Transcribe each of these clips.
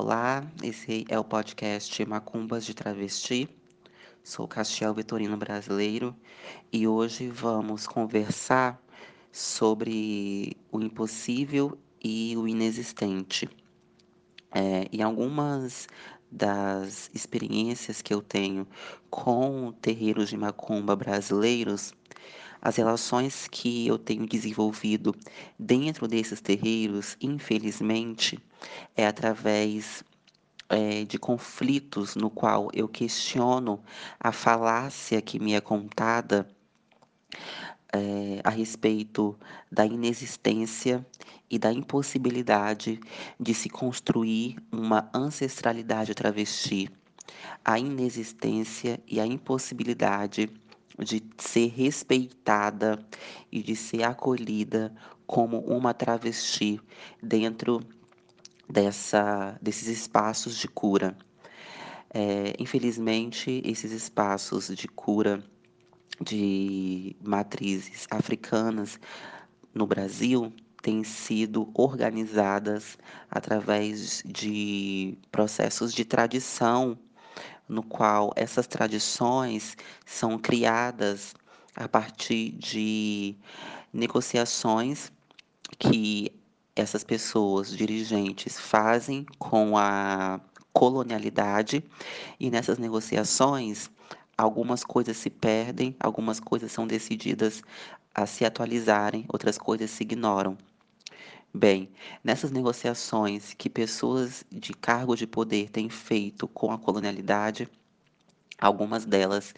Olá, esse é o podcast Macumbas de Travesti. Sou Castiel Vitorino Brasileiro e hoje vamos conversar sobre o impossível e o inexistente. É, e algumas das experiências que eu tenho com terreiros de macumba brasileiros, as relações que eu tenho desenvolvido dentro desses terreiros, infelizmente, é através é, de conflitos no qual eu questiono a falácia que me é contada é, a respeito da inexistência e da impossibilidade de se construir uma ancestralidade travesti, a inexistência e a impossibilidade de ser respeitada e de ser acolhida como uma travesti dentro dessa, desses espaços de cura. É, infelizmente, esses espaços de cura de matrizes africanas no Brasil têm sido organizadas através de processos de tradição, no qual essas tradições são criadas a partir de negociações que essas pessoas dirigentes fazem com a colonialidade e nessas negociações algumas coisas se perdem, algumas coisas são decididas a se atualizarem, outras coisas se ignoram. Bem, nessas negociações que pessoas de cargo de poder têm feito com a colonialidade, algumas delas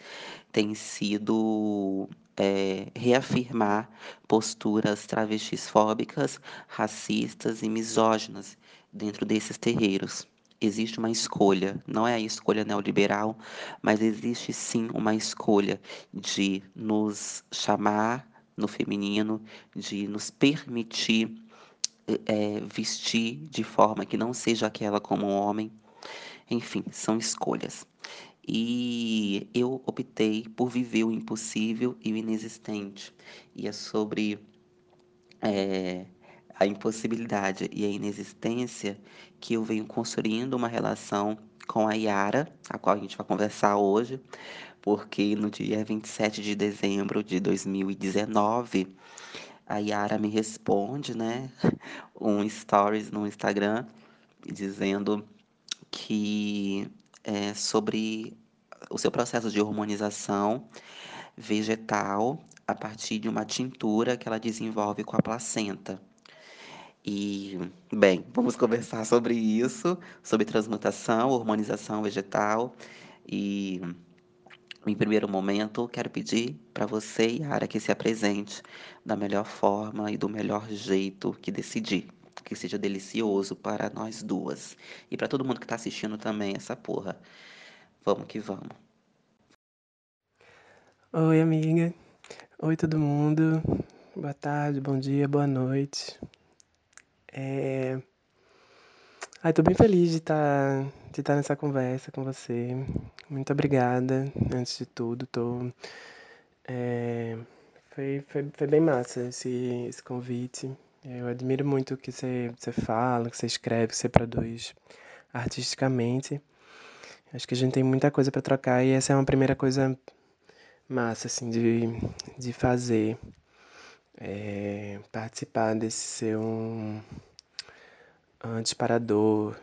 têm sido é, reafirmar posturas travestisfóbicas, racistas e misóginas dentro desses terreiros. Existe uma escolha, não é a escolha neoliberal, mas existe sim uma escolha de nos chamar no feminino, de nos permitir é, vestir de forma que não seja aquela como um homem. Enfim, são escolhas. E eu optei por viver o impossível e o inexistente. E é sobre é, a impossibilidade e a inexistência que eu venho construindo uma relação com a Yara, a qual a gente vai conversar hoje, porque no dia 27 de dezembro de 2019, a Yara me responde, né, um stories no Instagram dizendo que é sobre o seu processo de hormonização vegetal a partir de uma tintura que ela desenvolve com a placenta. E, bem, vamos conversar sobre isso, sobre transmutação, hormonização vegetal. E, em primeiro momento, quero pedir para você, Yara, que se apresente da melhor forma e do melhor jeito que decidir que seja delicioso para nós duas. E para todo mundo que está assistindo também essa porra. Vamos que vamos. Oi, amiga. Oi, todo mundo. Boa tarde, bom dia, boa noite. É... Ai, tô bem feliz de estar tá, de tá nessa conversa com você. Muito obrigada, antes de tudo. Tô... É... Foi, foi, foi bem massa esse, esse convite. Eu admiro muito o que você, você fala, que você escreve, que você produz artisticamente. Acho que a gente tem muita coisa para trocar e essa é uma primeira coisa massa, assim, de, de fazer. É, participar desse seu um, disparador,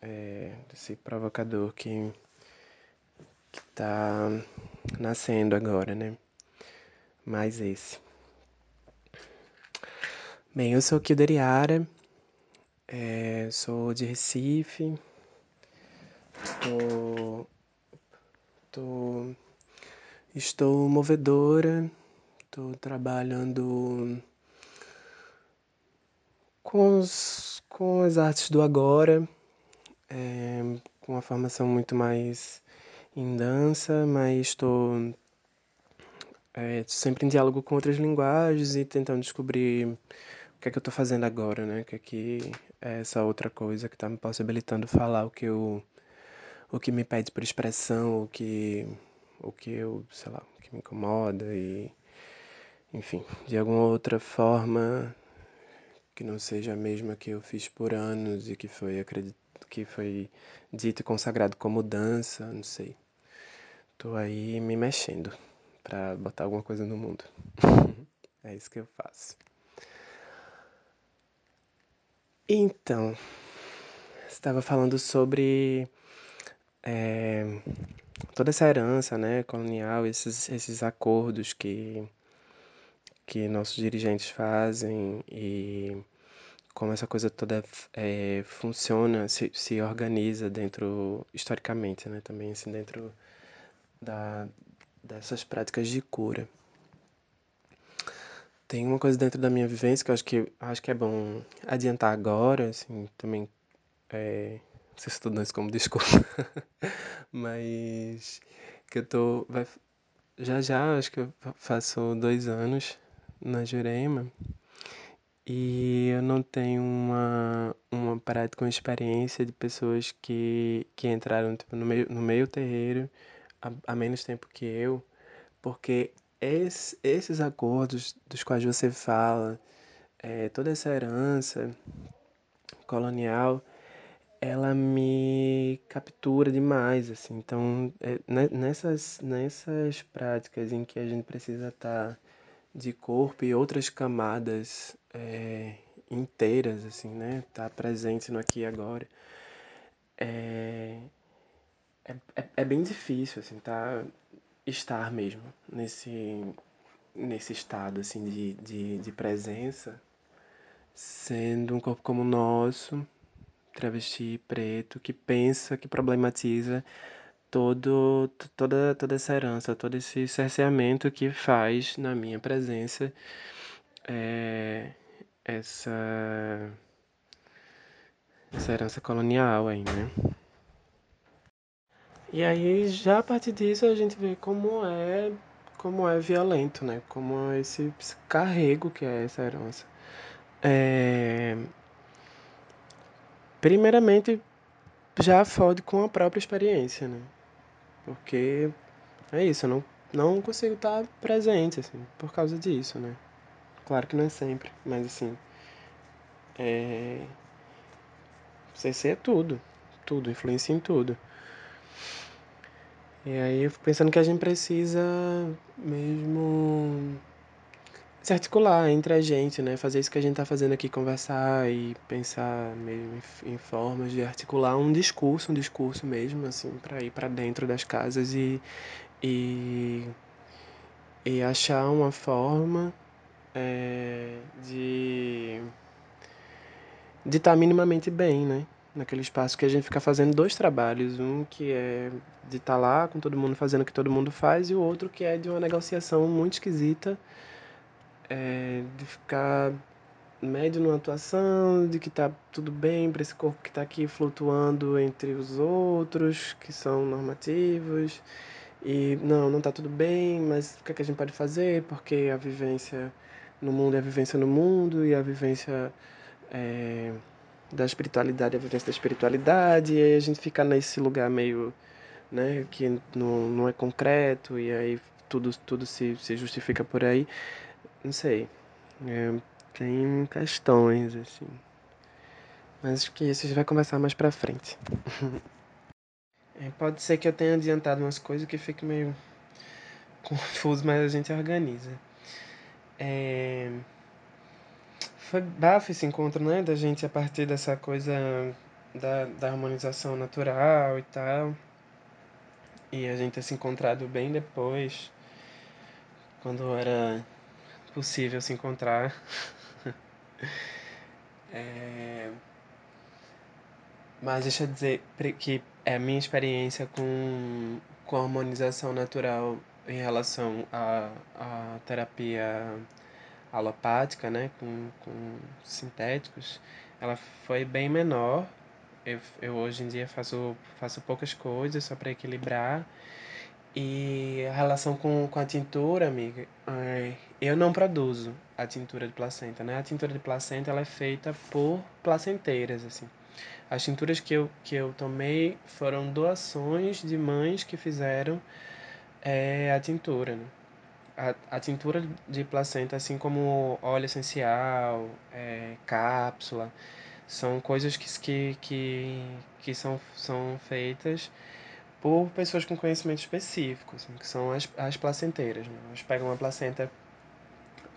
é, desse provocador que, que tá nascendo agora, né? Mais esse. Bem, eu sou Kilder Yara, é, sou de Recife, tô, tô, estou movedora, estou trabalhando com, os, com as artes do agora, é, com uma formação muito mais em dança, mas estou é, sempre em diálogo com outras linguagens e tentando descobrir o que é que eu tô fazendo agora, né? O que é que é essa outra coisa que tá me possibilitando falar o que eu o que me pede por expressão, o que o que eu, sei lá, o que me incomoda e enfim, de alguma outra forma que não seja a mesma que eu fiz por anos e que foi acredito que foi dito e consagrado como dança, não sei. Tô aí me mexendo para botar alguma coisa no mundo. é isso que eu faço. Então, estava falando sobre é, toda essa herança né, colonial, esses, esses acordos que, que nossos dirigentes fazem e como essa coisa toda é, funciona, se, se organiza dentro, historicamente, né, também assim, dentro da, dessas práticas de cura. Tem uma coisa dentro da minha vivência que eu acho que, acho que é bom adiantar agora, assim, também, é, não sei se estou dando isso como desculpa, mas que eu tô, vai, já já, acho que eu faço dois anos na Jurema e eu não tenho uma, uma prática com experiência de pessoas que, que entraram tipo, no, meio, no meio terreiro há, menos tempo que eu, porque esse, esses acordos dos quais você fala, é, toda essa herança colonial, ela me captura demais, assim. Então, é, nessas, nessas práticas em que a gente precisa estar de corpo e outras camadas é, inteiras, assim, né? Tá presente no aqui e agora. É, é, é, é bem difícil, assim, tá? estar mesmo nesse, nesse estado assim de, de, de presença, sendo um corpo como o nosso, travesti preto, que pensa, que problematiza todo, toda, toda essa herança, todo esse cerceamento que faz na minha presença é, essa, essa herança colonial aí, né? E aí, já a partir disso, a gente vê como é, como é violento, né? Como é esse carrego que é essa herança. É... Primeiramente, já fode com a própria experiência, né? Porque é isso, eu não, não consigo estar presente, assim, por causa disso, né? Claro que não é sempre, mas assim. É... CC é tudo, tudo, influencia em tudo. E aí eu fico pensando que a gente precisa mesmo se articular entre a gente, né? Fazer isso que a gente está fazendo aqui, conversar e pensar mesmo em, formas de articular um discurso, um discurso mesmo, assim, para ir para dentro das casas e, e, e achar uma forma é, de de estar tá minimamente bem, né? naquele espaço que a gente fica fazendo dois trabalhos, um que é de estar tá lá com todo mundo fazendo o que todo mundo faz e o outro que é de uma negociação muito esquisita, é, de ficar médio numa atuação, de que tá tudo bem para esse corpo que está aqui flutuando entre os outros, que são normativos, e não, não tá tudo bem, mas o que, é que a gente pode fazer? Porque a vivência no mundo é a vivência no mundo, e a vivência é, da espiritualidade, a vivência da espiritualidade, e aí a gente fica nesse lugar meio, né, que não, não é concreto, e aí tudo, tudo se, se justifica por aí. Não sei. É, tem questões, assim. Mas acho que isso a gente vai conversar mais pra frente. é, pode ser que eu tenha adiantado umas coisas que fique meio confuso, mas a gente organiza. É foi bafo esse encontro, né? Da gente a partir dessa coisa da, da harmonização natural e tal. E a gente ter se encontrado bem depois, quando era possível se encontrar. é... Mas deixa eu dizer que é a minha experiência com, com a harmonização natural em relação à, à terapia alopática, né, com, com sintéticos, ela foi bem menor. Eu, eu hoje em dia faço, faço poucas coisas só para equilibrar. E a relação com, com a tintura, amiga, eu não produzo a tintura de placenta, né? A tintura de placenta ela é feita por placenteiras, assim. As tinturas que eu, que eu tomei foram doações de mães que fizeram é, a tintura, né? a, a tintura de placenta, assim como óleo essencial, é, cápsula, são coisas que, que, que, que são, são feitas por pessoas com conhecimento específico, assim, que são as, as placenteiras. Né? Elas pegam a placenta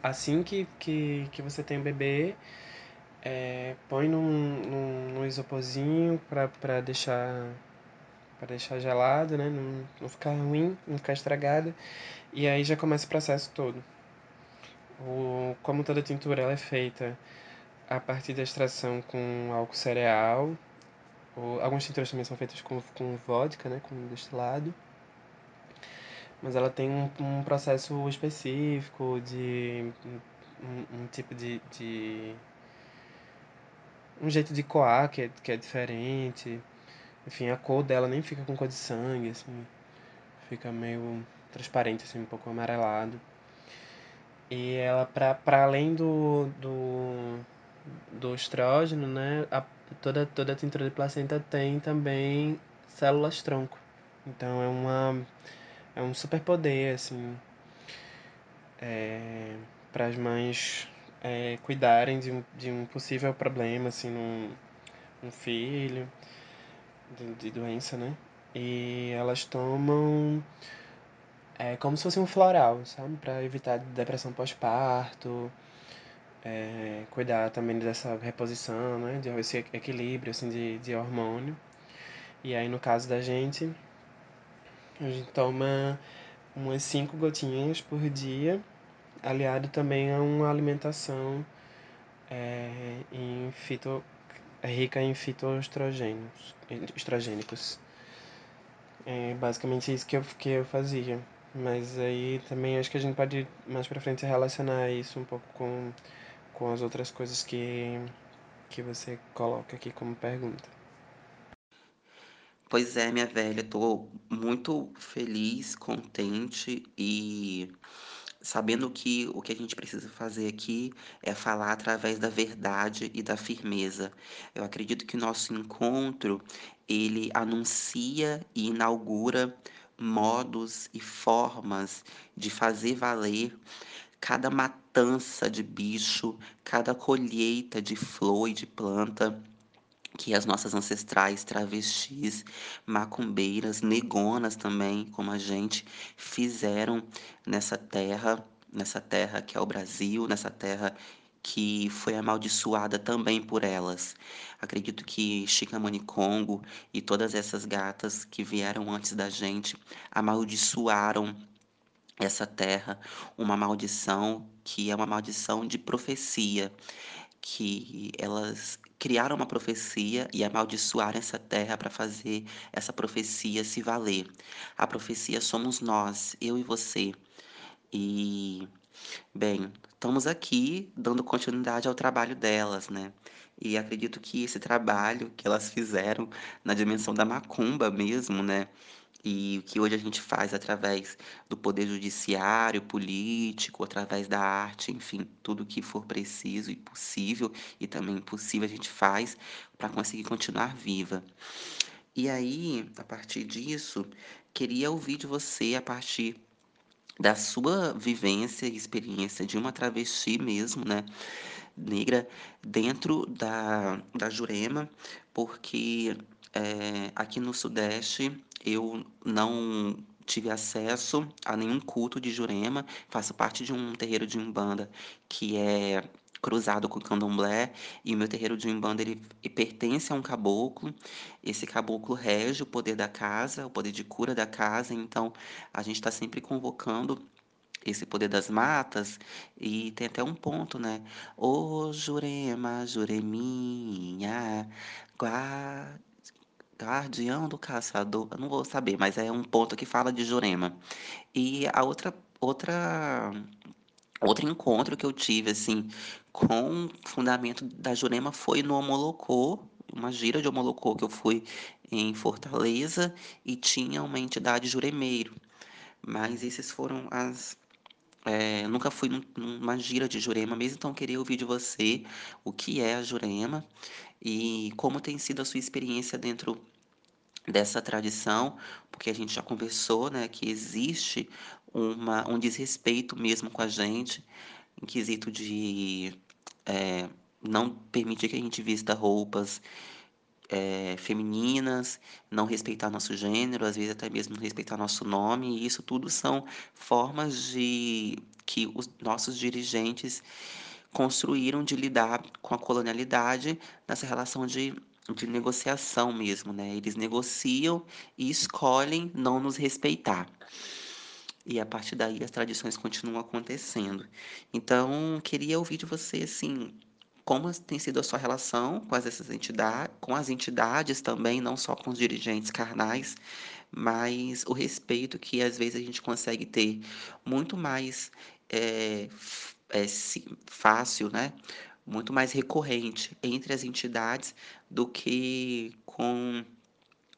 assim que, que, que você tem o bebê, é, põe num, num, num isoporzinho para deixar para deixar gelado, né? Não, não ficar ruim, não ficar estragada. E aí já começa o processo todo. O, como toda tintura ela é feita a partir da extração com álcool cereal, ou, algumas tinturas também são feitas com, com vodka, né? Com destilado. Mas ela tem um, um processo específico de um, um tipo de, de um jeito de coar que é, que é diferente. Enfim, a cor dela nem fica com cor de sangue, assim. Fica meio transparente, assim, um pouco amarelado. E ela, para além do, do, do estrógeno, né, a, toda, toda tintura de placenta tem também células tronco. Então é uma é um superpoder, assim, é, para as mães é, cuidarem de um, de um possível problema, assim, num, num filho, de, de doença, né? E elas tomam é como se fosse um floral, sabe? Para evitar depressão pós-parto, é, cuidar também dessa reposição, né? De esse equilíbrio, assim, de, de hormônio. E aí, no caso da gente, a gente toma umas 5 gotinhas por dia, aliado também a uma alimentação é, em fito, rica em fitoestrogênicos. Estrogênicos. É basicamente isso que eu, que eu fazia. Mas aí também acho que a gente pode mais para frente relacionar isso um pouco com, com as outras coisas que, que você coloca aqui como pergunta. Pois é, minha velha, tô muito feliz, contente e sabendo que o que a gente precisa fazer aqui é falar através da verdade e da firmeza. Eu acredito que o nosso encontro, ele anuncia e inaugura modos e formas de fazer valer cada matança de bicho, cada colheita de flor e de planta que as nossas ancestrais travestis, macumbeiras, negonas também, como a gente, fizeram nessa terra, nessa terra que é o Brasil, nessa terra que foi amaldiçoada também por elas. Acredito que Chicamani Congo e todas essas gatas que vieram antes da gente amaldiçoaram essa terra, uma maldição que é uma maldição de profecia, que elas criaram uma profecia e amaldiçoaram essa terra para fazer essa profecia se valer. A profecia somos nós, eu e você. E, bem, estamos aqui dando continuidade ao trabalho delas, né? E acredito que esse trabalho que elas fizeram na dimensão da macumba mesmo, né? E o que hoje a gente faz através do poder judiciário, político, através da arte, enfim, tudo que for preciso e possível e também impossível a gente faz para conseguir continuar viva. E aí, a partir disso, queria ouvir de você a partir da sua vivência e experiência de uma travesti mesmo, né? Negra dentro da, da Jurema, porque é, aqui no Sudeste eu não tive acesso a nenhum culto de Jurema, faço parte de um terreiro de Umbanda que é cruzado com o candomblé, e o meu terreiro de Umbanda ele, ele pertence a um caboclo. Esse caboclo rege o poder da casa, o poder de cura da casa, então a gente está sempre convocando esse poder das matas, e tem até um ponto, né? Ô Jurema, Jureminha, guarda Guardião do Caçador, eu não vou saber, mas é um ponto que fala de Jurema. E a outra, outra, outro encontro que eu tive, assim, com o fundamento da Jurema foi no Homolocô, uma gira de Homolocô que eu fui em Fortaleza e tinha uma entidade juremeiro. Mas esses foram as. É, nunca fui numa gira de Jurema mesmo, então eu queria ouvir de você o que é a Jurema e como tem sido a sua experiência dentro dessa tradição, porque a gente já conversou, né, que existe uma, um desrespeito mesmo com a gente, em quesito de é, não permitir que a gente vista roupas é, femininas, não respeitar nosso gênero, às vezes até mesmo não respeitar nosso nome, e isso tudo são formas de que os nossos dirigentes construíram de lidar com a colonialidade nessa relação de, de negociação mesmo, né? Eles negociam e escolhem não nos respeitar. E a partir daí as tradições continuam acontecendo. Então, queria ouvir de você, assim, como tem sido a sua relação com as, essas entidades, com as entidades também, não só com os dirigentes carnais, mas o respeito que às vezes a gente consegue ter muito mais é, é, fácil, né? Muito mais recorrente entre as entidades do que com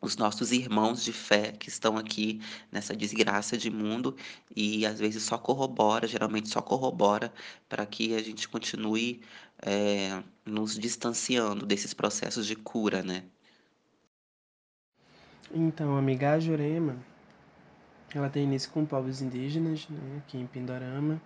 os nossos irmãos de fé que estão aqui nessa desgraça de mundo e às vezes só corrobora, geralmente só corrobora para que a gente continue é, nos distanciando desses processos de cura, né? Então, a Jurema, ela tem início com povos indígenas, né, aqui em Pindorama,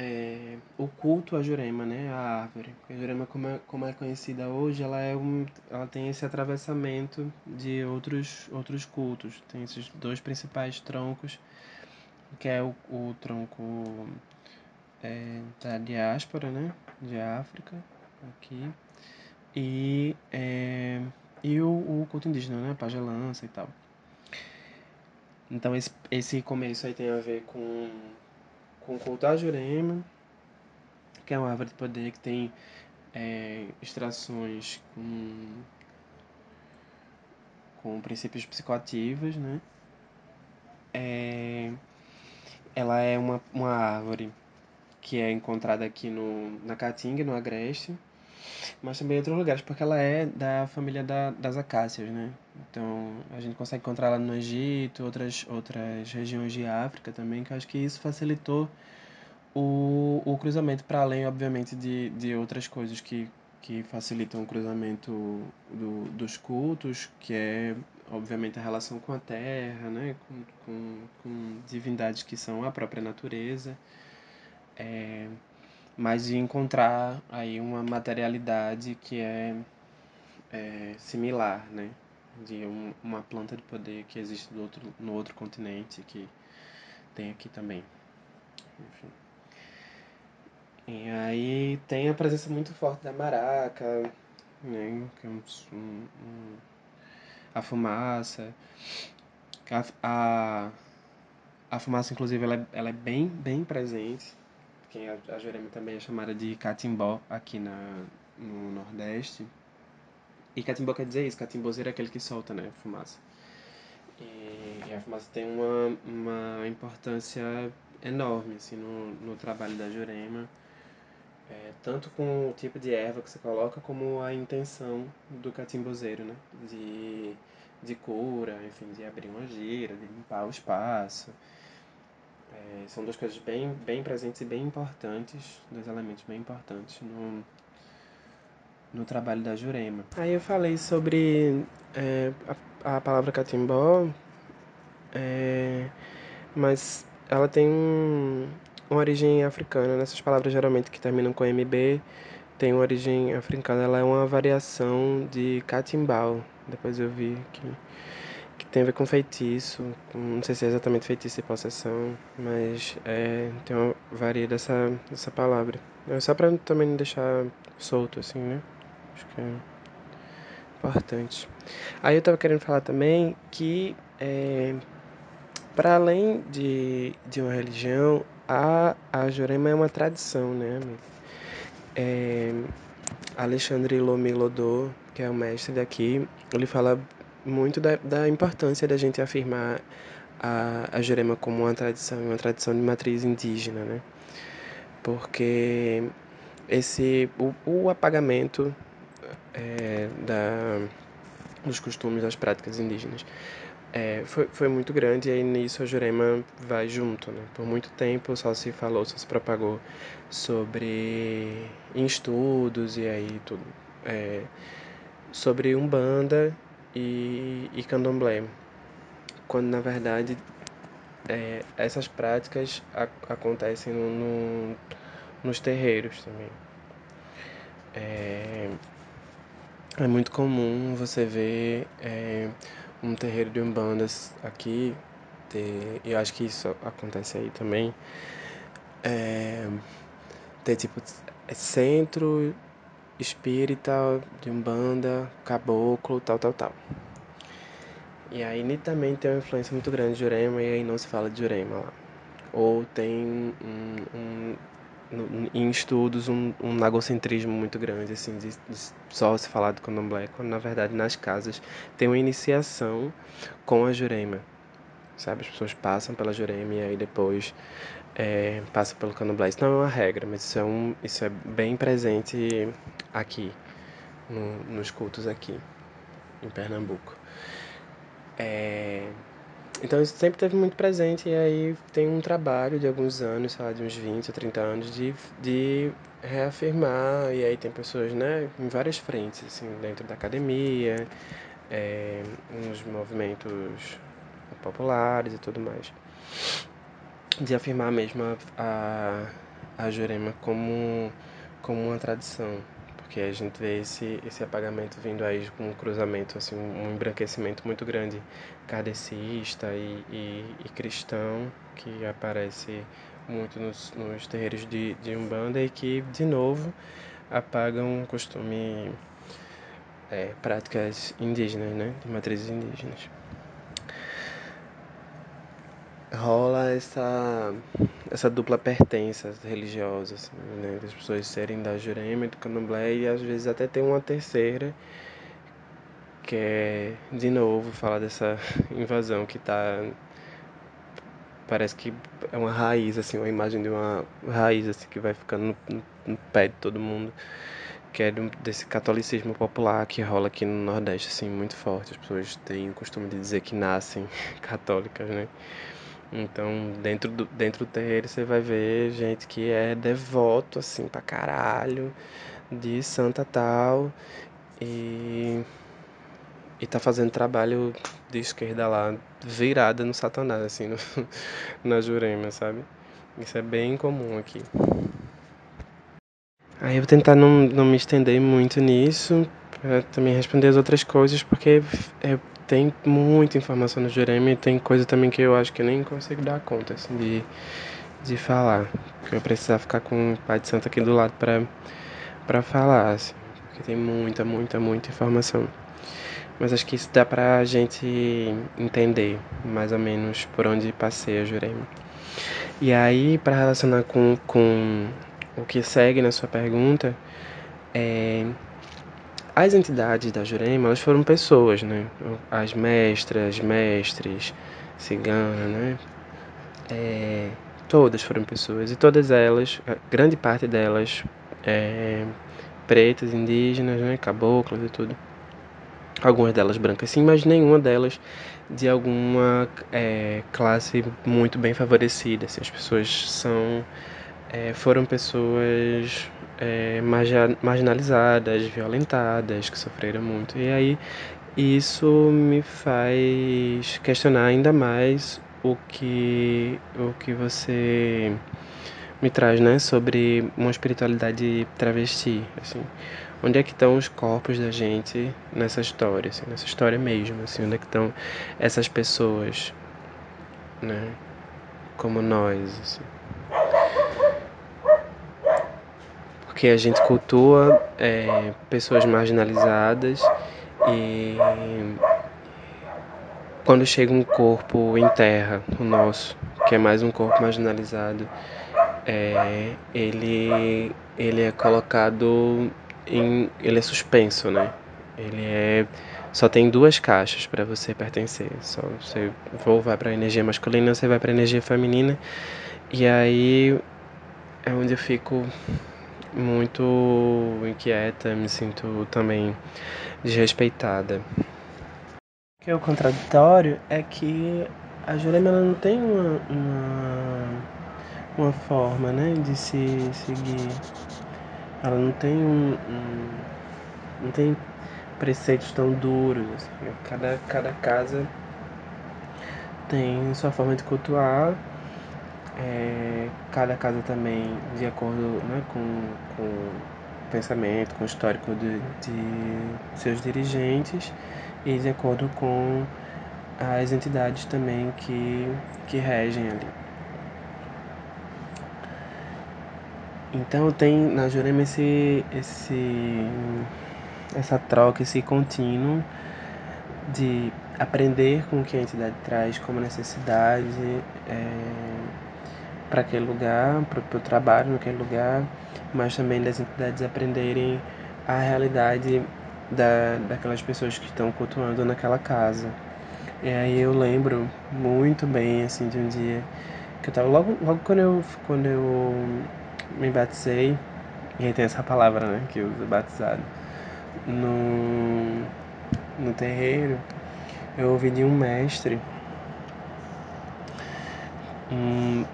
é, o culto à Jurema, né, a árvore. A Jurema, como é, como é conhecida hoje, ela, é um, ela tem esse atravessamento de outros, outros cultos. Tem esses dois principais troncos, que é o, o tronco é, da diáspora, né, de África, aqui, e, é, e o, o culto indígena, né, pagelança e tal. Então esse, esse começo aí tem a ver com com Jurema, que é uma árvore de poder que tem é, extrações com, com princípios psicoativos, né? É, ela é uma, uma árvore que é encontrada aqui no, na Caatinga, no Agreste, mas também em outros lugares, porque ela é da família da, das acácias, né? Então, a gente consegue encontrar ela no Egito, outras, outras regiões de África também, que eu acho que isso facilitou o, o cruzamento, para além, obviamente, de, de outras coisas que, que facilitam o cruzamento do, dos cultos, que é, obviamente, a relação com a terra, né? com, com, com divindades que são a própria natureza. É, mas de encontrar aí uma materialidade que é, é similar, né? De um, uma planta de poder que existe do outro, no outro continente, que tem aqui também. Enfim. E aí tem a presença muito forte da maraca, né? Que é um, um, a fumaça. A, a, a fumaça, inclusive, ela é, ela é bem, bem presente que a, a Jeremy também é chamada de catimbó aqui na, no Nordeste. E catimbó quer dizer isso, catimbozeiro é aquele que solta, né, fumaça. E, e a fumaça tem uma, uma importância enorme, assim, no, no trabalho da Jurema. É, tanto com o tipo de erva que você coloca, como a intenção do catimbozeiro, né? De, de cura, enfim, de abrir uma gira, de limpar o espaço. É, são duas coisas bem, bem presentes e bem importantes, dois elementos bem importantes no, no trabalho da Jurema. Aí eu falei sobre é, a, a, palavra catimbó, é, mas ela tem um, uma origem africana. Nessas palavras geralmente que terminam com MB, tem uma origem africana. Ela é uma variação de catimbau. Depois eu vi que tem a ver com feitiço, não sei se é exatamente feitiço e possessão, mas é, tem uma varia dessa, dessa palavra. É só para também não deixar solto assim, né? Acho que é importante. Aí eu tava querendo falar também que é, para além de, de uma religião, a, a Jurema é uma tradição, né, amigo? É, Alexandre Lomilodô, que é o mestre daqui, ele fala muito da, da importância da gente afirmar a, a Jurema como uma tradição, uma tradição de matriz indígena, né? Porque esse o, o apagamento é, da, dos costumes, das práticas indígenas é, foi, foi muito grande e aí nisso a Jurema vai junto, né? Por muito tempo só se falou, só se propagou sobre estudos e aí tudo. É, sobre Umbanda e, e candomblé, quando na verdade é, essas práticas a, acontecem no, no, nos terreiros também. é, é muito comum você ver é, um terreiro de umbandas aqui, eu acho que isso acontece aí também, é, ter tipo centro espírita de umbanda, caboclo, tal, tal, tal. E aí nitidamente tem uma influência muito grande de Jurema e aí não se fala de Jurema lá. Ou tem um, um em estudos um, um nagocentrismo muito grande, assim, de, de só se falar do candomblé, quando na verdade nas casas tem uma iniciação com a jurema, sabe? As pessoas passam pela jurema e aí depois é, passam pelo candomblé. Isso não é uma regra, mas isso é, um, isso é bem presente aqui, no, nos cultos aqui, em Pernambuco. É, então isso sempre teve muito presente e aí tem um trabalho de alguns anos, sei lá, de uns 20 ou 30 anos de, de reafirmar e aí tem pessoas, né, em várias frentes, assim, dentro da academia, é, nos movimentos populares e tudo mais, de afirmar mesmo a, a, a Jurema como, como uma tradição, porque a gente vê esse, esse apagamento vindo aí com um cruzamento, assim, um embranquecimento muito grande kardecista e, e, e cristão que aparece muito nos, nos terreiros de, de Umbanda e que, de novo, apagam costume, é, práticas indígenas, né, de matrizes indígenas rola essa essa dupla pertença religiosa, né? Das pessoas serem da Jurema e do Candomblé e às vezes até tem uma terceira que é, de novo, falar dessa invasão que tá parece que é uma raiz, assim, uma imagem de uma raiz, assim, que vai ficando no, no pé de todo mundo, que é desse catolicismo popular que rola aqui no Nordeste, assim, muito forte. As pessoas têm o costume de dizer que nascem católicas, né? Então, dentro do, dentro do terreiro, você vai ver gente que é devoto, assim, pra caralho, de santa tal, e, e tá fazendo trabalho de esquerda lá, virada no satanás, assim, no, na Jurema, sabe? Isso é bem comum aqui. Aí eu vou tentar não, não me estender muito nisso, para também responder as outras coisas, porque é tem muita informação no Jurema e tem coisa também que eu acho que eu nem consigo dar conta, assim, de, de falar. Que eu precisar ficar com o Pai de Santo aqui do lado para para falar, assim, porque tem muita, muita, muita informação. Mas acho que isso dá pra gente entender mais ou menos por onde passeia Jurema. E aí, para relacionar com, com o que segue na sua pergunta, é, as entidades da Jurema, elas foram pessoas, né? As mestras, mestres, ciganas, né? É, todas foram pessoas. E todas elas, grande parte delas, é, pretas, indígenas, né? Caboclas e tudo. Algumas delas brancas sim, mas nenhuma delas de alguma é, classe muito bem favorecida. Assim, as pessoas são é, foram pessoas é, marginalizadas, violentadas, que sofreram muito. E aí isso me faz questionar ainda mais o que, o que você me traz, né, sobre uma espiritualidade travesti, assim. Onde é que estão os corpos da gente nessa história, assim, nessa história mesmo, assim, onde é que estão essas pessoas, né, como nós, assim. Porque a gente cultua é, pessoas marginalizadas e quando chega um corpo em terra, o nosso, que é mais um corpo marginalizado, é, ele, ele é colocado em. ele é suspenso, né? Ele é. Só tem duas caixas para você pertencer. Só você ou vai para a energia masculina, ou você vai para a energia feminina. E aí é onde eu fico muito inquieta, me sinto também desrespeitada. O que é o contraditório é que a Jurema não tem uma, uma, uma, forma né, de se seguir. Ela não tem um, um não tem preceitos tão duros. Assim. Cada, cada casa tem sua forma de cultuar é, cada casa também, de acordo né, com, com pensamento, com o histórico de, de seus dirigentes e de acordo com as entidades também que, que regem ali. Então tem na Jurema esse, esse, essa troca, esse contínuo de aprender com o que a entidade traz como necessidade é, para aquele lugar, para o trabalho naquele lugar, mas também das entidades aprenderem a realidade da, daquelas pessoas que estão cultuando naquela casa. E aí eu lembro muito bem assim de um dia que eu tava logo, logo quando eu quando eu me batizei, e aí tem essa palavra, né, que usa batizado, no, no terreiro, eu ouvi de um mestre um,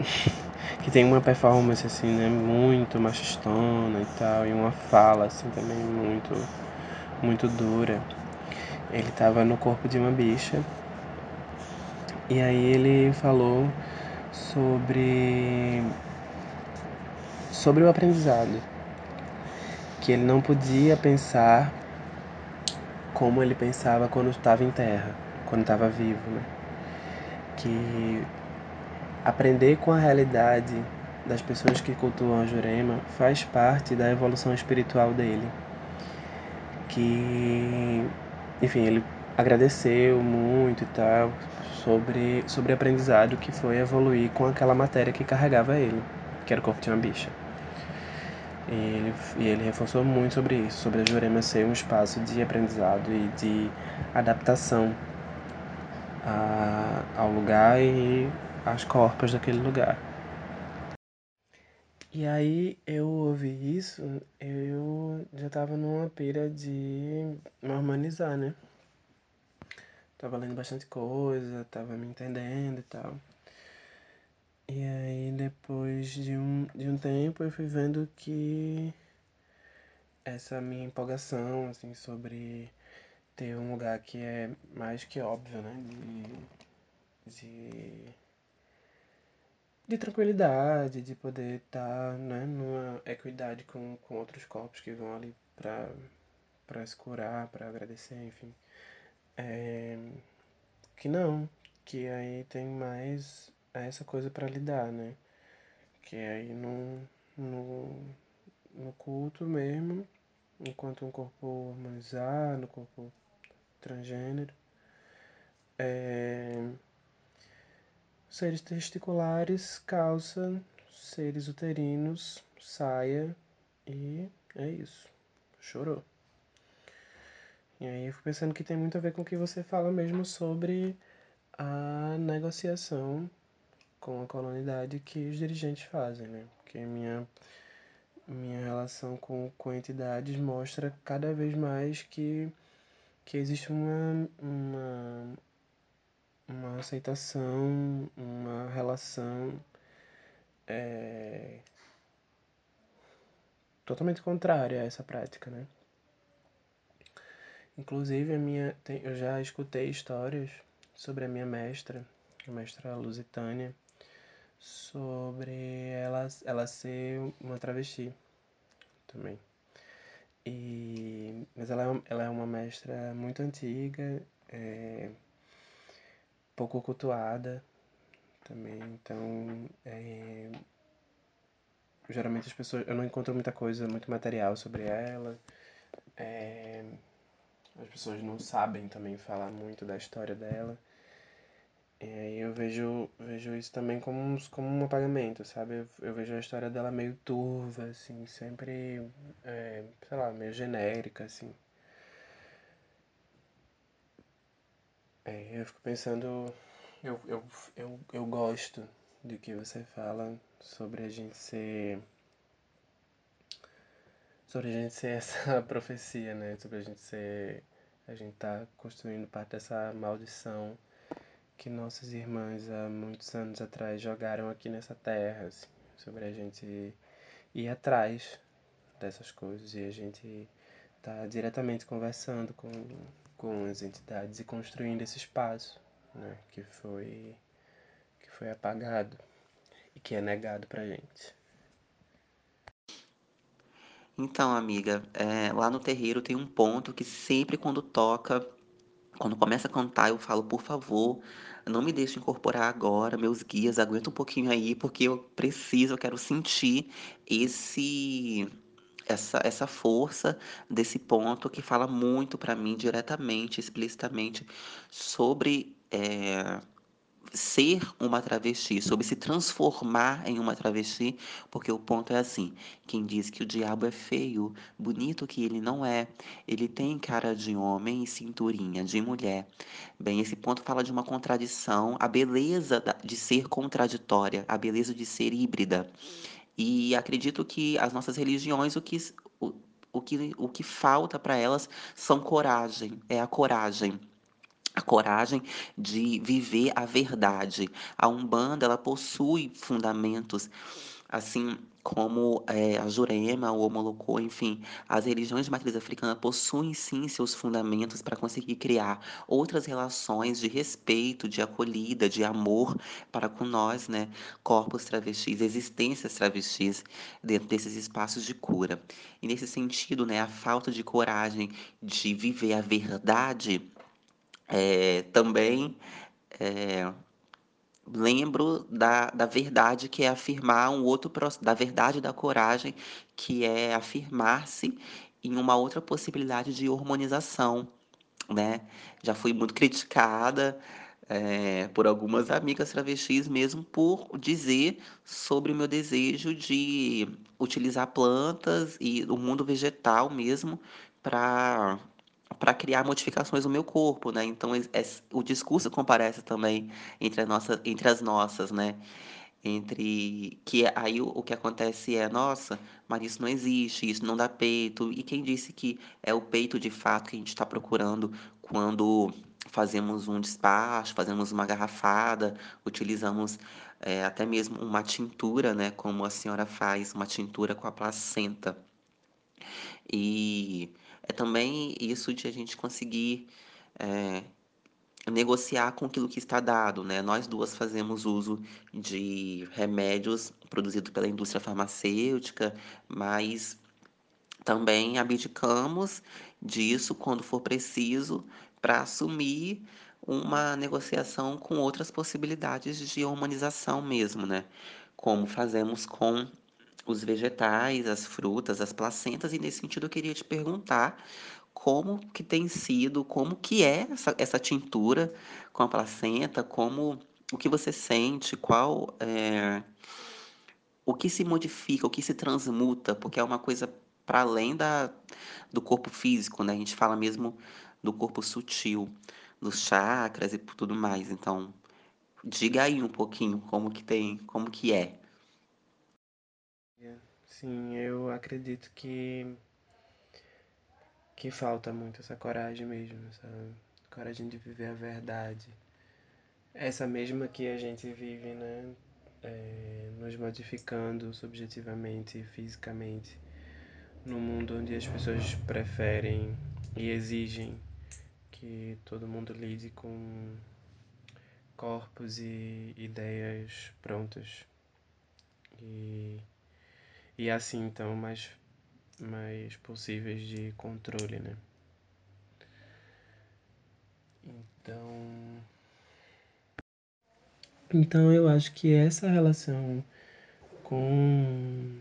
que tem uma performance assim, né, muito machistona e tal, e uma fala assim também muito muito dura. Ele tava no corpo de uma bicha. E aí ele falou sobre sobre o aprendizado, que ele não podia pensar como ele pensava quando estava em terra, quando estava vivo, né? Que aprender com a realidade das pessoas que cultuam a Jurema faz parte da evolução espiritual dele. Que, enfim, ele agradeceu muito e tal sobre sobre aprendizado que foi evoluir com aquela matéria que carregava ele, que era o corpo de uma bicha. E ele, e ele reforçou muito sobre isso, sobre a Jurema ser um espaço de aprendizado e de adaptação a, ao lugar e às corpas daquele lugar. E aí eu ouvi isso, eu já tava numa pira de normalizar, né? Tava lendo bastante coisa, tava me entendendo e tal. E aí depois de um, de um tempo eu fui vendo que essa minha empolgação, assim, sobre ter um lugar que é mais que óbvio, né? De, de, de tranquilidade, de poder estar tá, né, numa equidade com, com outros corpos que vão ali pra se curar, pra agradecer, enfim. É, que não, que aí tem mais essa coisa para lidar, né? Que aí no, no, no culto mesmo, enquanto um corpo harmonizado, corpo transgênero, é, seres testiculares, calça, seres uterinos, saia e é isso. Chorou. E aí eu fico pensando que tem muito a ver com o que você fala mesmo sobre a negociação com a colonidade que os dirigentes fazem, né? Porque minha, minha relação com, com entidades mostra cada vez mais que, que existe uma, uma, uma aceitação, uma relação é, totalmente contrária a essa prática, né? Inclusive, a minha, tem, eu já escutei histórias sobre a minha mestra, a mestra Lusitânia, sobre ela, ela ser uma travesti também. E, mas ela é, ela é uma mestra muito antiga, é, pouco cultuada também, então é, geralmente as pessoas eu não encontro muita coisa muito material sobre ela é, as pessoas não sabem também falar muito da história dela e aí eu vejo, vejo isso também como, um, como um apagamento, sabe? Eu, eu, vejo a história dela meio turva, assim, sempre, é, sei lá, meio genérica, assim. É, eu fico pensando, eu, eu, eu, eu gosto do que você fala sobre a gente ser. Sobre a gente ser essa profecia, né? Sobre a gente ser. A gente tá construindo parte dessa maldição que nossas irmãs há muitos anos atrás jogaram aqui nessa terra, assim, sobre a gente ir atrás dessas coisas e a gente tá diretamente conversando com, com as entidades e construindo esse espaço, né, que foi que foi apagado e que é negado pra gente. Então, amiga, eh, lá no terreiro tem um ponto que sempre quando toca, quando começa a cantar, eu falo: "Por favor, não me deixe incorporar agora, meus guias, aguenta um pouquinho aí, porque eu preciso, eu quero sentir esse essa essa força desse ponto que fala muito pra mim diretamente, explicitamente sobre, eh, ser uma travesti, sobre se transformar em uma travesti, porque o ponto é assim: quem diz que o diabo é feio, bonito que ele não é, ele tem cara de homem e cinturinha de mulher. Bem, esse ponto fala de uma contradição, a beleza de ser contraditória, a beleza de ser híbrida. E acredito que as nossas religiões, o que o o que o que falta pra elas são coragem, é a coragem. A coragem de viver a verdade. A Umbanda, ela possui fundamentos, assim como, eh, a Jurema, o Omolocô, enfim, as religiões de matriz africana possuem sim seus fundamentos pra conseguir criar outras relações de respeito, de acolhida, de amor para com nós, né, corpos travestis, existências travestis, dentro desses espaços de cura. E nesse sentido, né, a falta de coragem de viver a verdade, eh, também, eh, lembro da da verdade que é afirmar um outro da verdade da coragem, que é afirmar-se em uma outra possibilidade de hormonização, né. Já fui muito criticada, eh, por algumas amigas travestis mesmo por dizer sobre o meu desejo de utilizar plantas e o mundo vegetal mesmo pra pra criar modificações no meu corpo, né, então es o discurso comparece também entre nossa entre as nossas, né, entre que aí o o que acontece é: "Nossa, mas isso não existe, isso não dá peito", e quem disse que é o peito de fato que a gente tá procurando quando fazemos um despacho, fazemos uma garrafada, utilizamos, eh, até mesmo uma tintura, né, como a senhora faz, uma tintura com a placenta. E é também isso de a gente conseguir, eh, negociar com aquilo que está dado, né, nós 2 fazemos uso de remédios produzido pela indústria farmacêutica, mas também abdicamos disso quando for preciso, pra assumir uma negociação com outras possibilidades de humanização mesmo, né, como fazemos com os vegetais, as frutas, as placentas, e nesse sentido eu queria te perguntar como que tem sido, como que é essa essa tintura com a placenta, como o que você sente, qual, eh o que se modifica, o que se transmuta, porque é uma coisa pra além da do corpo físico, né, a gente fala mesmo do corpo sutil, dos chakras e tudo mais, então diga aí um pouquinho como que tem como que é. Sim, eu acredito que que falta muito essa coragem mesmo, essa coragem de viver a verdade. Essa mesma que a gente vive, né, eh, nos modificando subjetivamente e fisicamente, num mundo onde as pessoas preferem e exigem que todo mundo lide com corpos e ideias prontas. E e assim então mais mais possíveis de controle, né. Então então eu acho que essa relação com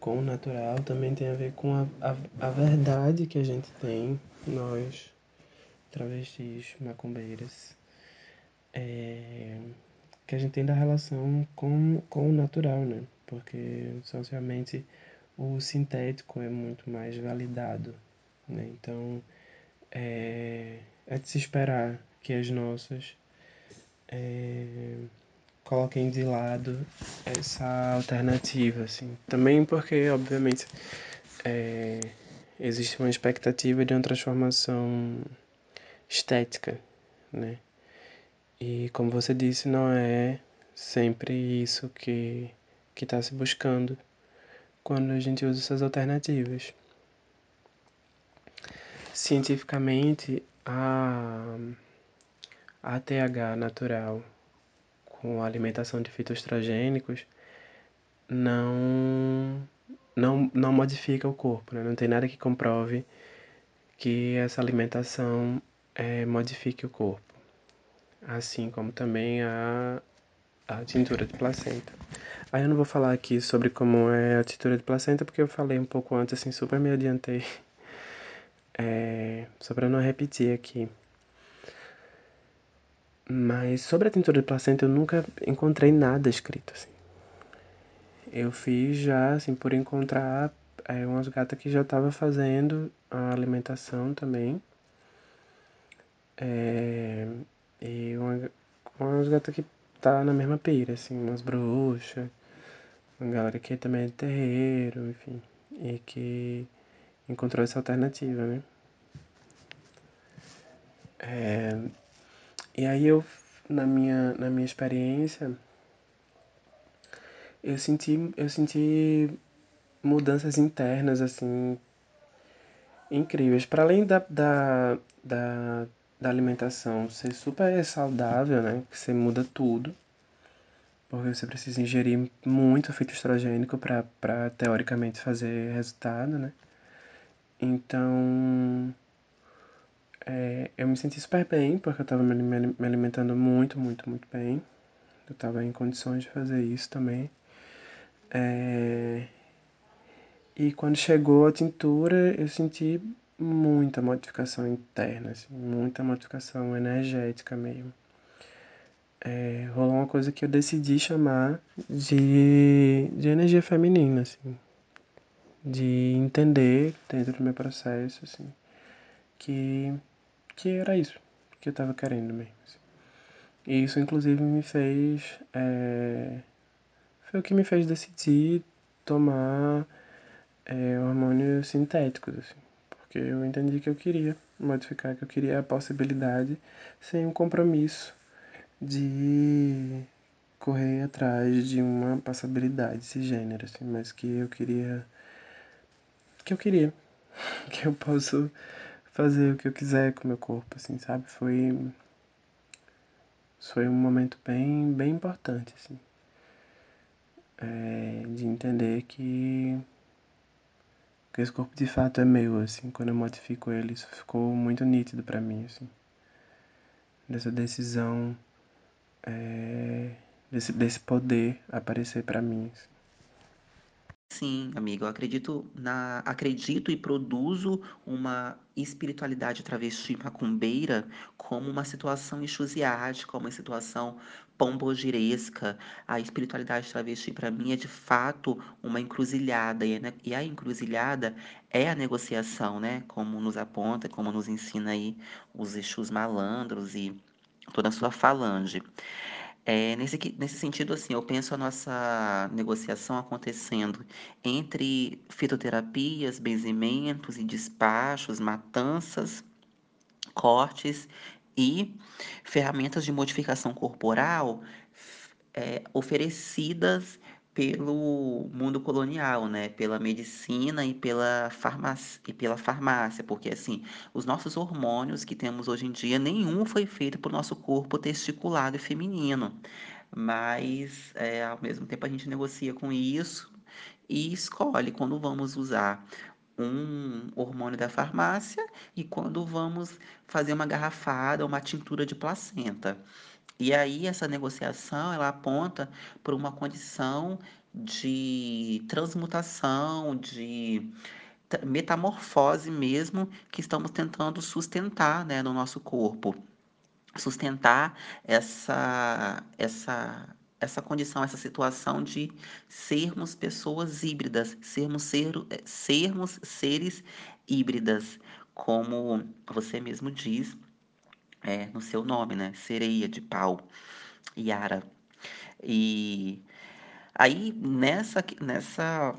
com o natural também tem a ver com a a a verdade que a gente tem, nós travestis macumbeiras, eh, que a gente tem da relação com com o natural, né, porque socialmente o sintético é muito mais validado, né, então, eh, é de se esperar que as nossas, eh, coloquem de lado essa alternativa, assim. Também porque obviamente, eh, existe uma expectativa de uma transformação estética, né, e como você disse, não é sempre isso que que tá se buscando quando a gente usa essas alternativas. Cientificamente, a a ATH natural com a alimentação de fitoestrogênicos não não, não modifica o corpo, né? Não tem nada que comprove que essa alimentação é, modifique o corpo. Assim como também a, a tintura de placenta. Aí eu não vou falar aqui sobre como é a tintura de placenta, porque eu falei um pouco antes, assim, super me adiantei. É, só para não repetir aqui. Mas sobre a tintura de placenta eu nunca encontrei nada escrito assim. Eu fiz já, assim, por encontrar é, umas gatas que já estavam fazendo a alimentação também. É, e uma, umas gatas que tá na mesma pira, assim, umas bruxas, uma galera que também é de terreiro, enfim, e que encontrou essa alternativa, né? É, e aí eu, na minha, na minha experiência, eu senti, eu senti mudanças internas, assim, incríveis. Para além da, da, da, da alimentação ser super saudável, né? Que você muda tudo. Porque você precisa ingerir muito fitoestrogênico para teoricamente fazer resultado, né? Então, é, eu me senti super bem, porque eu estava me, me alimentando muito, muito, muito bem. Eu estava em condições de fazer isso também. É, e quando chegou a tintura, eu senti muita modificação interna, assim, muita modificação energética mesmo. É, rolou uma coisa que eu decidi chamar de, de energia feminina, assim, de entender dentro do meu processo, assim, que, que era isso que eu estava querendo mesmo. Assim. E isso, inclusive, me fez. É, foi o que me fez decidir tomar é, hormônios sintéticos, assim, porque eu entendi que eu queria modificar, que eu queria a possibilidade sem um compromisso de correr atrás de uma passabilidade cisgênero, assim, mas que eu queria que eu queria que eu posso fazer o que eu quiser com o meu corpo, assim, sabe? Foi foi um momento bem bem importante, assim, é, de entender que que esse corpo de fato é meu, assim, quando eu modifico ele, isso ficou muito nítido para mim, assim, dessa decisão é, desse, desse poder aparecer para mim. Assim. Sim, amigo, eu acredito na acredito e produzo uma espiritualidade travesti macumbeira como uma situação enxusiástica, uma situação pombogiresca. A espiritualidade travesti para mim é de fato uma encruzilhada né, e a encruzilhada é a negociação, né? Como nos aponta, como nos ensina aí os Exus malandros e toda a sua falange. É, nesse, nesse sentido, assim, eu penso a nossa negociação acontecendo entre fitoterapias, benzimentos e despachos, matanças, cortes e ferramentas de modificação corporal é, oferecidas pelo mundo colonial, né? Pela medicina e pela farmácia, e pela farmácia, porque assim, os nossos hormônios que temos hoje em dia, nenhum foi feito para o nosso corpo testiculado e feminino. Mas é, ao mesmo tempo a gente negocia com isso e escolhe quando vamos usar um hormônio da farmácia e quando vamos fazer uma garrafada, uma tintura de placenta. E aí essa negociação ela aponta para uma condição de transmutação, de metamorfose mesmo que estamos tentando sustentar né, no nosso corpo. Sustentar essa, essa, essa condição, essa situação de sermos pessoas híbridas, sermos, ser, sermos seres híbridas, como você mesmo diz é, no seu nome, né? Sereia de pau, Yara. E aí nessa nessa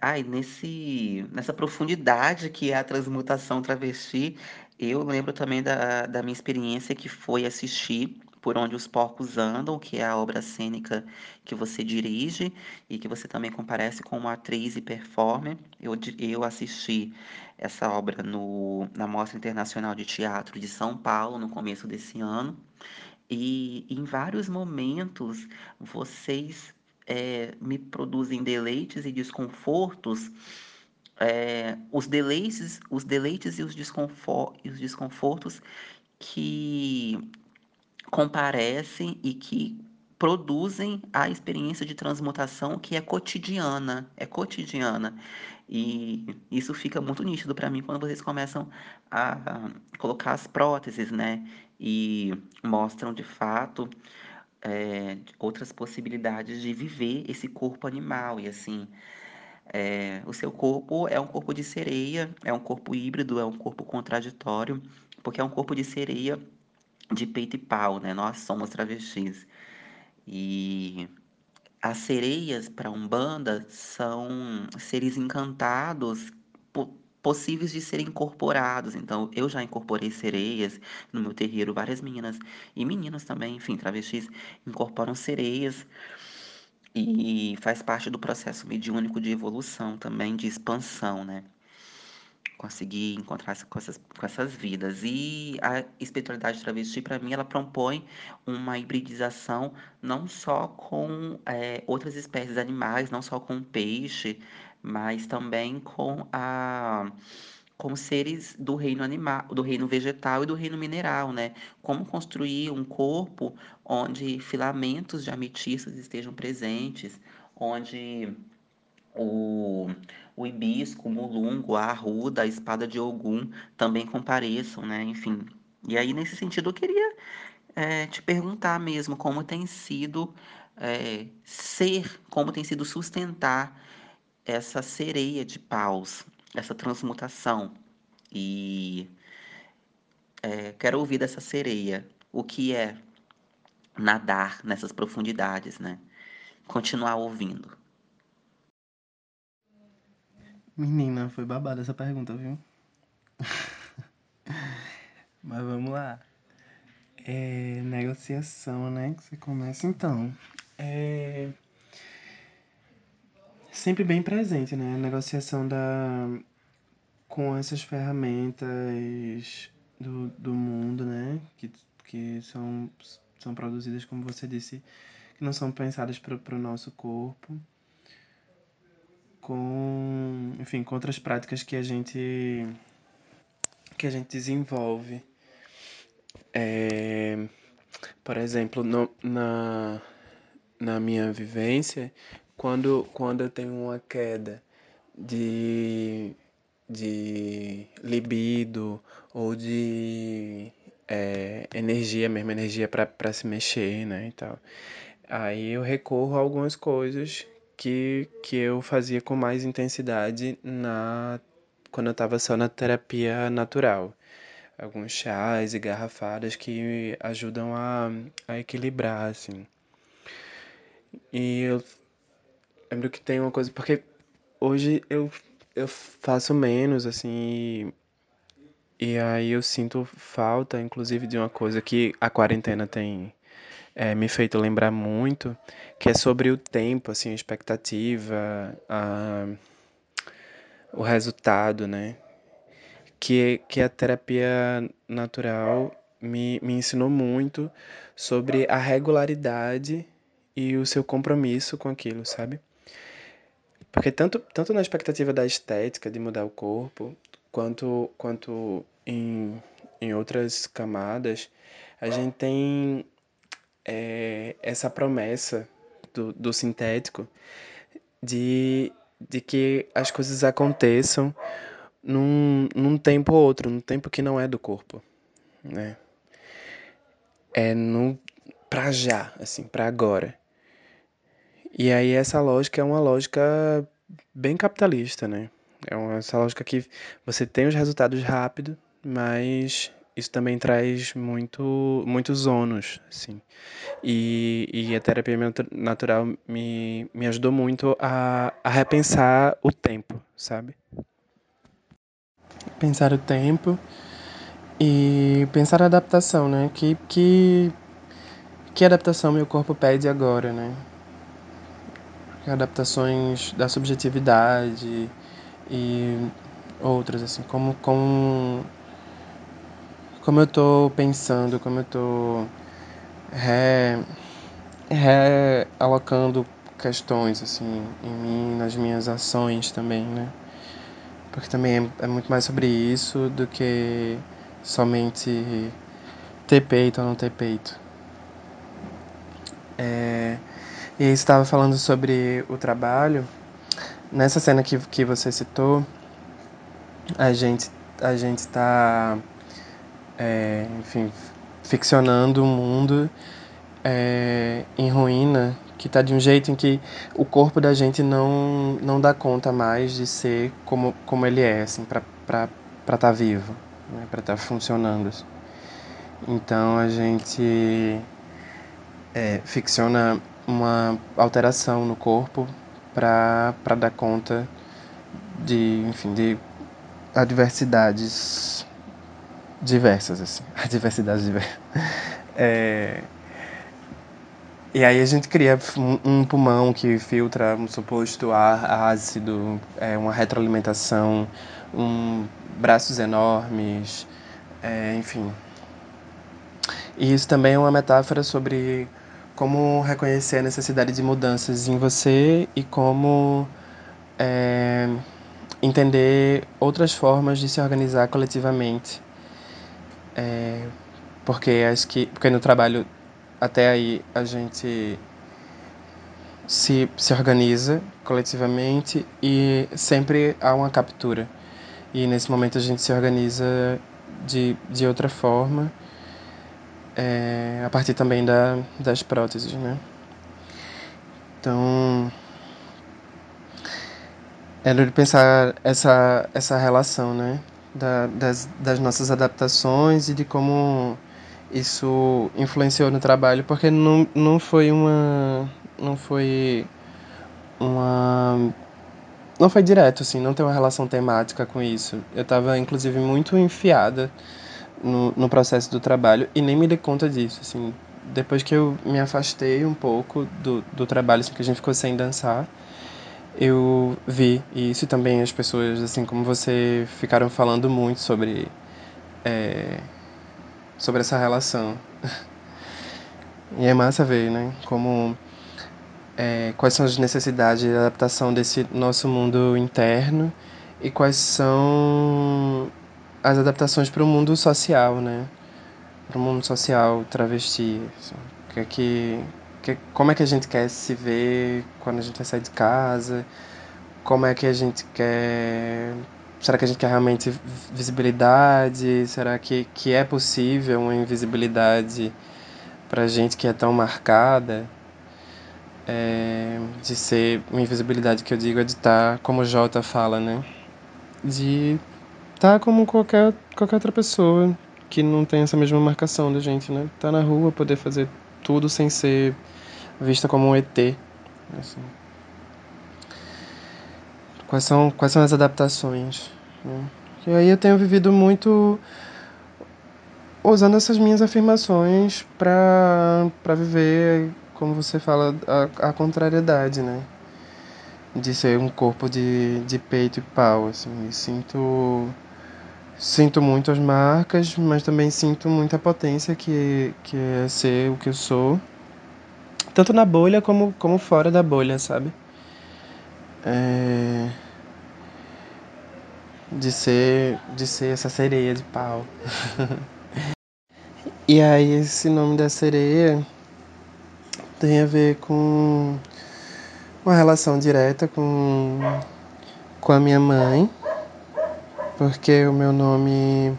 ai, nesse nessa profundidade que é a transmutação travesti, eu lembro também da, da minha experiência que foi assistir por Onde os Porcos Andam, que é a obra cênica que você dirige e que você também comparece como atriz e performer. Eu, eu assisti essa obra no, na Mostra Internacional de Teatro de São Paulo, no começo desse ano. E em vários momentos vocês é, me produzem deleites e desconfortos, é, os deleites, os deleites e os, desconfor e os desconfortos que comparecem e que produzem a experiência de transmutação que é cotidiana, é cotidiana. E isso fica muito nítido para mim quando vocês começam a colocar as próteses, né? E mostram de fato é, outras possibilidades de viver esse corpo animal. E assim, é, o seu corpo é um corpo de sereia, é um corpo híbrido, é um corpo contraditório, porque é um corpo de sereia de peito e pau, né? Nós somos travestis. E as sereias para Umbanda são seres encantados possíveis de serem incorporados. Então, eu já incorporei sereias no meu terreiro, várias meninas e meninos também, enfim, travestis incorporam sereias e faz parte do processo mediúnico de evolução também, de expansão, né? Conseguir encontrar com essas, com essas vidas. E a espiritualidade travesti, para mim, ela propõe uma hibridização não só com é, outras espécies animais, não só com peixe, mas também com a com seres do reino animal, do reino vegetal e do reino mineral, né? Como construir um corpo onde filamentos de ametistas estejam presentes, onde o, o hibisco, o mulungo, a arruda, a espada de Ogum também compareçam, né? Enfim. E aí, nesse sentido, eu queria é, te perguntar mesmo como tem sido é, ser, como tem sido sustentar essa sereia de paus, essa transmutação. E é, quero ouvir dessa sereia o que é nadar nessas profundidades, né? Continuar ouvindo. Menina, foi babada essa pergunta, viu? Mas vamos lá. É, negociação, né? Que você começa então. É sempre bem presente, né? A negociação da com essas ferramentas do, do mundo, né? Que, que são, são produzidas, como você disse, que não são pensadas para o nosso corpo com, enfim, com outras práticas que a gente que a gente desenvolve. É, por exemplo, no, na, na minha vivência, quando, quando eu tenho uma queda de, de libido ou de é, energia mesmo, energia para se mexer, né, e tal. Aí eu recorro a algumas coisas que, que eu fazia com mais intensidade na quando eu estava só na terapia natural. Alguns chás e garrafadas que ajudam a, a equilibrar, assim. E eu lembro que tem uma coisa, porque hoje eu, eu faço menos, assim, e, e aí eu sinto falta, inclusive, de uma coisa que a quarentena tem é, me feito lembrar muito, que é sobre o tempo, assim, a expectativa, a, o resultado, né? Que, que a terapia natural me, me ensinou muito sobre a regularidade e o seu compromisso com aquilo, sabe? Porque tanto, tanto na expectativa da estética, de mudar o corpo, quanto, quanto em, em outras camadas, a gente tem é, essa promessa do, do sintético de, de que as coisas aconteçam num, num tempo ou outro, num tempo que não é do corpo, né? É no pra já, assim, pra agora. E aí essa lógica é uma lógica bem capitalista, né? É uma, essa lógica que você tem os resultados rápido, mas isso também traz muito, muitos ônus, assim. E, e a terapia natural me, me ajudou muito a, a repensar o tempo, sabe? Pensar o tempo e pensar a adaptação, né? Que, que, que adaptação meu corpo pede agora, né? Adaptações da subjetividade e outras, assim, como, como como eu tô pensando, como eu tô re, realocando questões assim em mim, nas minhas ações também, né? Porque também é, é muito mais sobre isso do que somente ter peito ou não ter peito. É, e estava falando sobre o trabalho. Nessa cena que, que você citou, a gente a gente está, é, enfim, ficcionando um mundo é, em ruína que está de um jeito em que o corpo da gente não não dá conta mais de ser como como ele é, assim, para estar tá vivo, né, para estar tá funcionando. Assim. Então a gente é, ficciona uma alteração no corpo para dar conta de, enfim, de adversidades diversas, assim. Adversidades diversas. É... E aí a gente cria um pulmão que filtra um suposto ar ácido, é, uma retroalimentação, um, braços enormes, é, enfim. E isso também é uma metáfora sobre como reconhecer a necessidade de mudanças em você e como é, entender outras formas de se organizar coletivamente. É, porque acho que porque no trabalho até aí a gente se, se organiza coletivamente e sempre há uma captura. E nesse momento a gente se organiza de, de outra forma é, a partir também da, das próteses, né? Então, é de pensar essa, essa relação, né? Da, das, das nossas adaptações e de como isso influenciou no trabalho, porque não, não foi uma. Não foi uma. Não foi direto, assim, não tem uma relação temática com isso. Eu estava inclusive, muito enfiada no, no processo do trabalho e nem me dei conta disso, assim. Depois que eu me afastei um pouco do, do trabalho, assim, que a gente ficou sem dançar, eu vi, e isso também as pessoas, assim como você, ficaram falando muito sobre, é, sobre essa relação. e é massa ver, né, como, é, quais são as necessidades de adaptação desse nosso mundo interno e quais são as adaptações para o mundo social, né? Para o mundo social travesti. Assim. Que, é que, que, como é que a gente quer se ver quando a gente vai sair de casa? Como é que a gente quer. Será que a gente quer realmente visibilidade? Será que, que é possível uma invisibilidade para gente que é tão marcada? É, de ser uma invisibilidade que eu digo é de estar, tá, como o Jota fala, né? De tá como qualquer, qualquer outra pessoa que não tem essa mesma marcação da gente, né? Tá na rua, poder fazer tudo sem ser vista como um ET. Assim. Quais são, quais são as adaptações? Né? E aí eu tenho vivido muito usando essas minhas afirmações para viver, como você fala, a, a contrariedade, né? De ser um corpo de, de peito e pau, assim. Me sinto Sinto muito as marcas, mas também sinto muita potência que, que é ser o que eu sou. Tanto na bolha como, como fora da bolha, sabe? É... De ser, de ser essa sereia de pau. e aí esse nome da sereia tem a ver com uma relação direta com, com a minha mãe porque o meu nome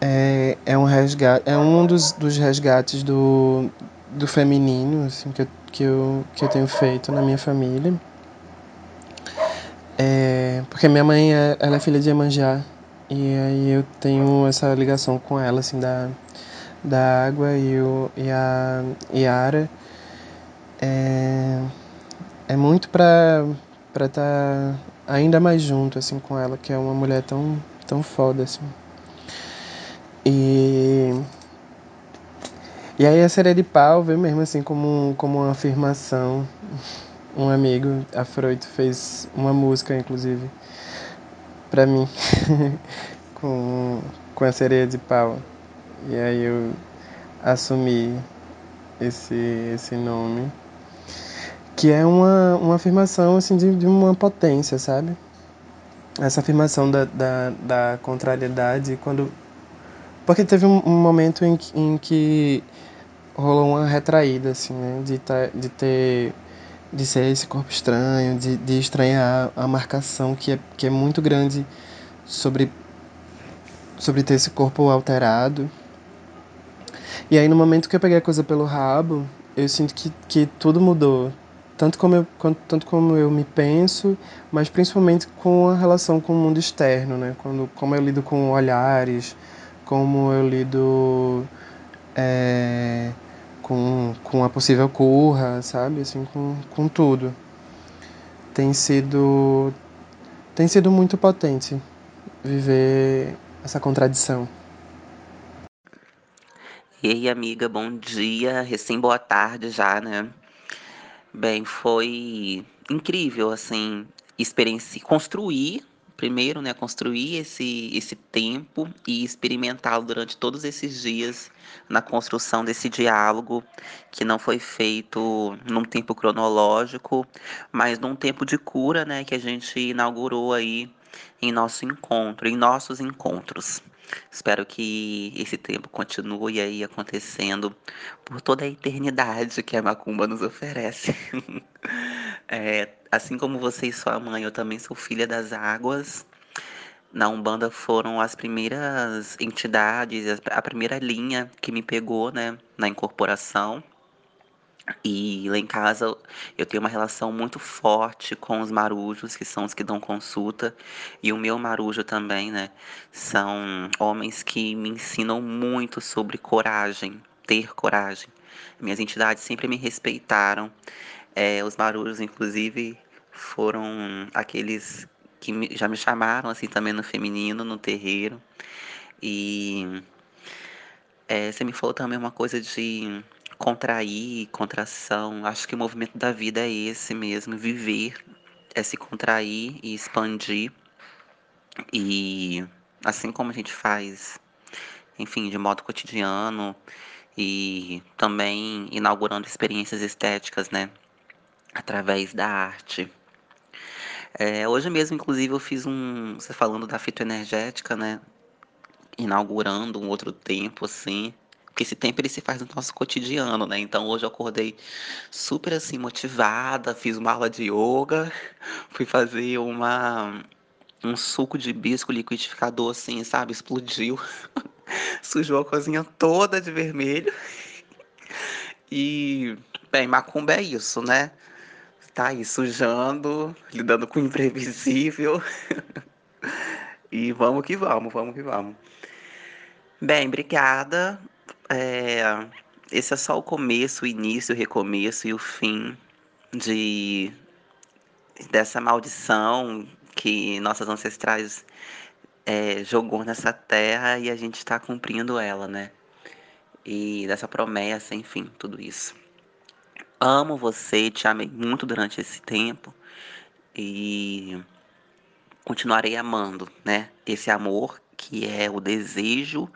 é, é um resgate, é um dos, dos resgates do, do feminino assim, que, eu, que, eu, que eu tenho feito na minha família. É, porque minha mãe é, ela é filha de Iemanjá e aí eu tenho essa ligação com ela assim da, da água e, o, e a Yara é, é muito para para estar tá ainda mais junto assim com ela, que é uma mulher tão tão foda assim. E e aí a série de pau veio mesmo assim como como uma afirmação. Um amigo, a Freud, fez uma música inclusive para mim com com a sereia de pau. E aí eu assumi esse esse nome que é uma, uma afirmação assim de, de uma potência, sabe? Essa afirmação da, da, da contrariedade quando porque teve um, um momento em, em que rolou uma retraída assim, né? De, tá, de ter de ser esse corpo estranho, de, de estranhar a marcação que é, que é muito grande sobre sobre ter esse corpo alterado. E aí no momento que eu peguei a coisa pelo rabo, eu sinto que, que tudo mudou. Tanto como, eu, tanto como eu me penso, mas principalmente com a relação com o mundo externo, né? Quando, como eu lido com olhares, como eu lido é, com, com a possível curra, sabe? Assim, com, com tudo. Tem sido, tem sido muito potente viver essa contradição. E aí, amiga, bom dia, recém boa tarde já, né? Bem, foi incrível, assim, experiência, construir, primeiro, né, construir esse, esse tempo e experimentá-lo durante todos esses dias na construção desse diálogo que não foi feito num tempo cronológico, mas num tempo de cura, né, que a gente inaugurou aí em nosso encontro, em nossos encontros. Espero que esse tempo continue aí acontecendo por toda a eternidade que a Macumba nos oferece. é, assim como você e sua mãe, eu também sou filha das águas. Na Umbanda foram as primeiras entidades, a primeira linha que me pegou, né, na incorporação. E lá em casa eu tenho uma relação muito forte com os marujos, que são os que dão consulta, e o meu marujo também, né? São homens que me ensinam muito sobre coragem, ter coragem. Minhas entidades sempre me respeitaram. É, os marujos, inclusive, foram aqueles que me, já me chamaram assim também no feminino, no terreiro. E é, você me falou também uma coisa de contrair, contração. Acho que o movimento da vida é esse mesmo, viver, é se contrair e expandir. E assim como a gente faz, enfim, de modo cotidiano e também inaugurando experiências estéticas, né, através da arte. É, hoje mesmo, inclusive, eu fiz um, você falando da fitoenergética, né, inaugurando um outro tempo, assim, porque esse tempo ele se faz no nosso cotidiano, né? Então hoje eu acordei super assim motivada, fiz uma aula de yoga, fui fazer uma um suco de bisco liquidificador assim, sabe? Explodiu. Sujou a cozinha toda de vermelho. E, bem, macumba é isso, né? Tá aí sujando, lidando com o imprevisível. e vamos que vamos, vamos que vamos. Bem, obrigada. É, esse é só o começo, o início, o recomeço e o fim de dessa maldição que nossas ancestrais é, jogou nessa terra e a gente está cumprindo ela, né? E dessa promessa, enfim, tudo isso. Amo você, te amei muito durante esse tempo e continuarei amando, né? Esse amor que é o desejo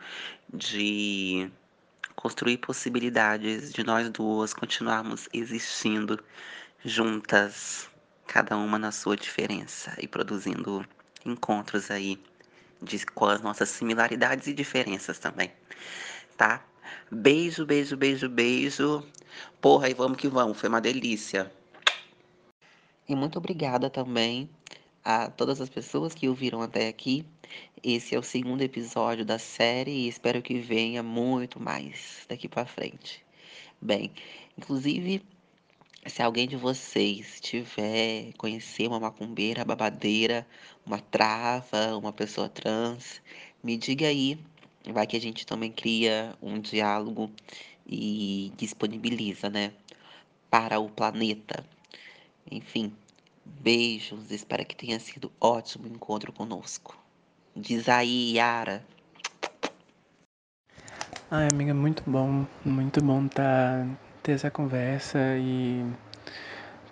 de construir possibilidades de nós duas continuarmos existindo juntas, cada uma na sua diferença e produzindo encontros aí de, com as nossas similaridades e diferenças também, tá? Beijo, beijo, beijo, beijo. Porra, e vamos que vamos, foi uma delícia. E muito obrigada também a todas as pessoas que ouviram até aqui. Esse é o segundo episódio da série e espero que venha muito mais daqui para frente. Bem, inclusive, se alguém de vocês tiver conhecer uma macumbeira, babadeira, uma trava, uma pessoa trans, me diga aí. Vai que a gente também cria um diálogo e disponibiliza, né, para o planeta. Enfim, beijos, espero que tenha sido ótimo encontro conosco. Diz aí, Yara. Ai, amiga, muito bom, muito bom tá, ter essa conversa e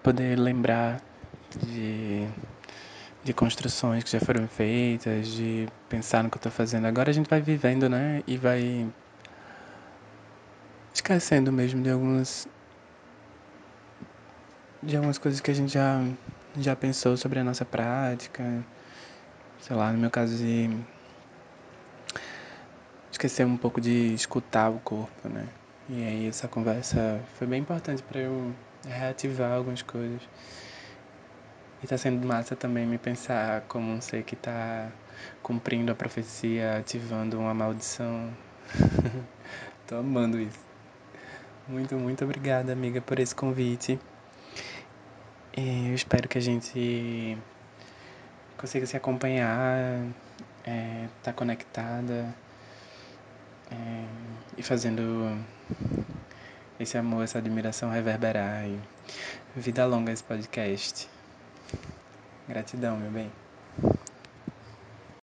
poder lembrar de, de construções que já foram feitas, de pensar no que eu tô fazendo. Agora a gente vai vivendo, né? E vai esquecendo mesmo de algumas de algumas coisas que a gente já, já pensou sobre a nossa prática. Sei lá, no meu caso de esquecer um pouco de escutar o corpo, né? E aí essa conversa foi bem importante para eu reativar algumas coisas. E tá sendo massa também me pensar como um ser que tá cumprindo a profecia, ativando uma maldição. Tô amando isso. Muito, muito obrigada, amiga, por esse convite. E eu espero que a gente consiga se acompanhar, é, tá conectada é, e fazendo esse amor, essa admiração reverberar. E vida longa esse podcast. Gratidão, meu bem.